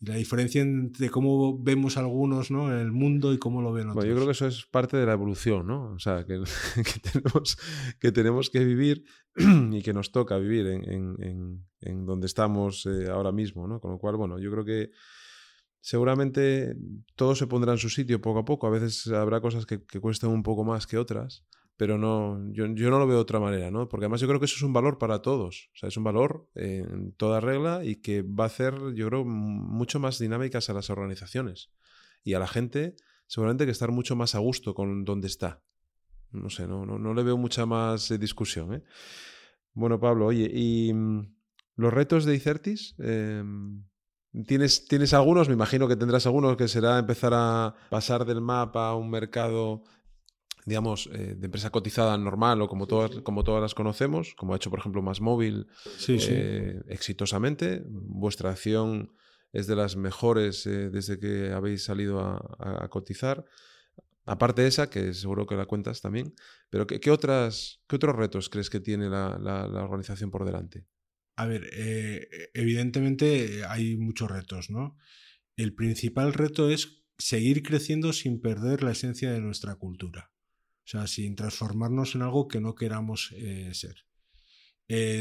Y la diferencia entre cómo vemos algunos ¿no? en el mundo y cómo lo ven otros. Bueno, yo creo que eso es parte de la evolución, ¿no? O sea, que, tenemos, que tenemos que vivir y que nos toca vivir en, en, donde estamos eh, ahora mismo, ¿no? Con lo cual, bueno, yo creo que seguramente todo se pondrá en su sitio poco a poco. A veces habrá cosas que, cuesten un poco más que otras pero no, yo, yo, no lo veo de otra manera, ¿no? Porque además yo creo que eso es un valor para todos, o sea, es un valor en toda regla y que va a hacer, yo creo, mucho más dinámicas a las organizaciones y a la gente, seguramente que estar mucho más a gusto con donde está. No sé, no, no, no le veo mucha más eh, discusión, ¿eh? Bueno, Pablo, oye, ¿y mm, los retos de Icertis? ¿Tienes, ¿Tienes algunos? Me imagino que tendrás algunos que será empezar a pasar del mapa a un mercado digamos, eh, de empresa cotizada normal o como todas, como todas las conocemos, como ha hecho, por ejemplo, Más Móvil sí, eh, exitosamente. Vuestra acción es de las mejores eh, desde que habéis salido a, cotizar. Aparte de esa, que seguro que la cuentas también, pero ¿qué, otras, qué otros retos crees que tiene la, organización por delante? A ver, eh, evidentemente hay muchos retos, ¿no? El principal reto es seguir creciendo sin perder la esencia de nuestra cultura, o sea, sin transformarnos en algo que no queramos eh, ser.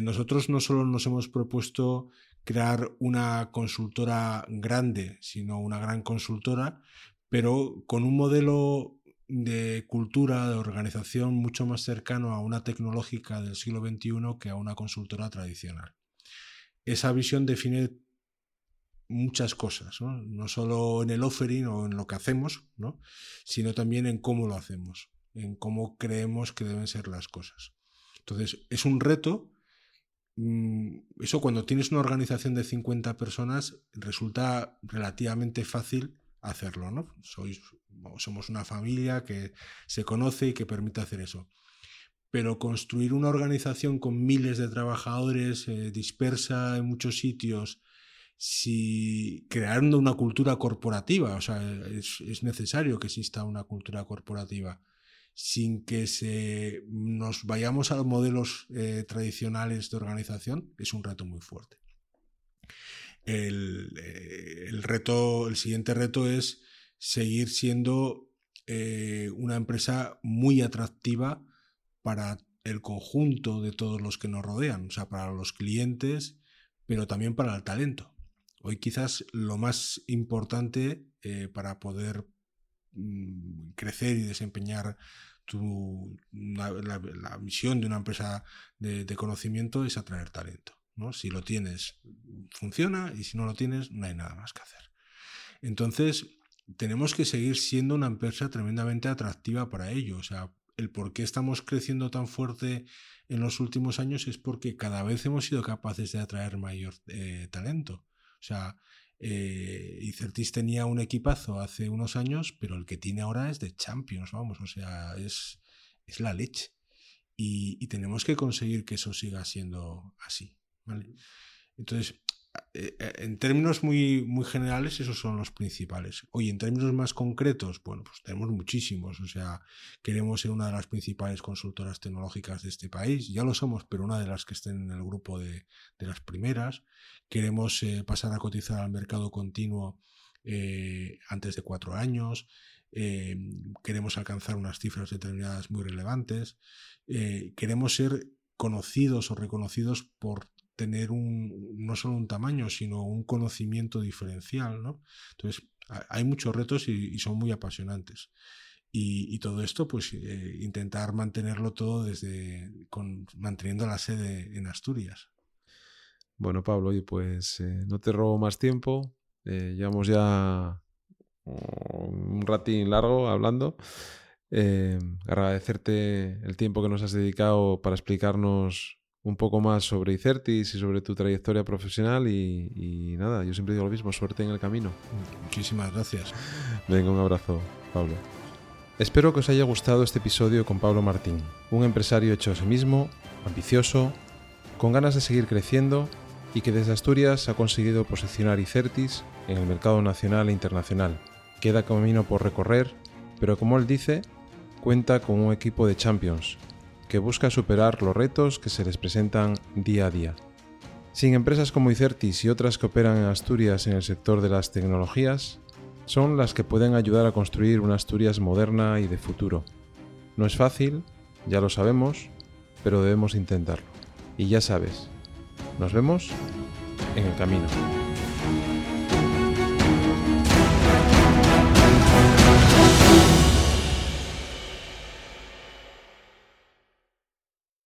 nosotros no solo nos hemos propuesto crear una consultora grande, sino una gran consultora, pero con un modelo de cultura, de organización mucho más cercano a una tecnológica del siglo XXI que a una consultora tradicional. Esa visión define muchas cosas, no, solo en el offering o en lo que hacemos, ¿no? sino también en cómo lo hacemos, en cómo creemos que deben ser las cosas. Entonces, es un reto Mm, eso cuando tienes una organización de 50 personas resulta relativamente fácil hacerlo, ¿no? Sois, somos una familia que se conoce y que permite hacer eso. Pero construir una organización con miles de trabajadores eh, dispersa en muchos sitios, si creando una cultura corporativa, o sea, es necesario que exista una cultura corporativa sin que se, nos vayamos a los modelos eh, tradicionales de organización, es un reto muy fuerte. El, eh, reto, el siguiente reto es seguir siendo eh, una empresa muy atractiva para el conjunto de todos los que nos rodean, o sea, para los clientes, pero también para el talento. Hoy quizás lo más importante para poder mm, crecer y desempeñar la, misión de una empresa de, conocimiento es atraer talento. ¿no? Si lo tienes, funciona y si no lo tienes, no hay nada más que hacer. Entonces, tenemos que seguir siendo una empresa tremendamente atractiva para ello. O sea, el por qué estamos creciendo tan fuerte en los últimos años es porque cada vez hemos sido capaces de atraer mayor eh, talento. O sea, eh, y Certis tenía un equipazo hace unos años, pero el que tiene ahora es de Champions, vamos, o sea, es, es la leche. Y, tenemos que conseguir que eso siga siendo así, ¿vale? Entonces, eh, eh, en términos muy, muy generales, esos son los principales. Oye, en términos más concretos, bueno, pues tenemos muchísimos. O sea, queremos ser una de las principales consultoras tecnológicas de este país. Ya lo somos, pero una de las que estén en el grupo de, las primeras. Queremos eh, pasar a cotizar al mercado continuo antes de cuatro años. queremos alcanzar unas cifras determinadas muy relevantes. queremos ser conocidos o reconocidos por tener un, no solo un tamaño, sino un conocimiento diferencial, ¿no? Entonces, hay muchos retos y, son muy apasionantes. Y, todo esto, pues eh, intentar mantenerlo todo desde, con, manteniendo la sede en Asturias. Bueno, Pablo, y pues eh, no te robo más tiempo. Eh, llevamos ya un ratín largo hablando. agradecerte el tiempo que nos has dedicado para explicarnos un poco más sobre Icertis y sobre tu trayectoria profesional y, nada, yo siempre digo lo mismo, suerte en el camino. Muchísimas gracias. Venga, un abrazo, Pablo. Espero que os haya gustado este episodio con Pablo Martín, un empresario hecho a sí mismo, ambicioso, con ganas de seguir creciendo y que desde Asturias ha conseguido posicionar Icertis en el mercado nacional e internacional. Queda camino por recorrer, pero como él dice, cuenta con un equipo de champions que busca superar los retos que se les presentan día a día. Sin empresas como Icertis y otras que operan en Asturias en el sector de las tecnologías, son las que pueden ayudar a construir una Asturias moderna y de futuro. No es fácil, ya lo sabemos, pero debemos intentarlo. Y ya sabes, nos vemos en el camino.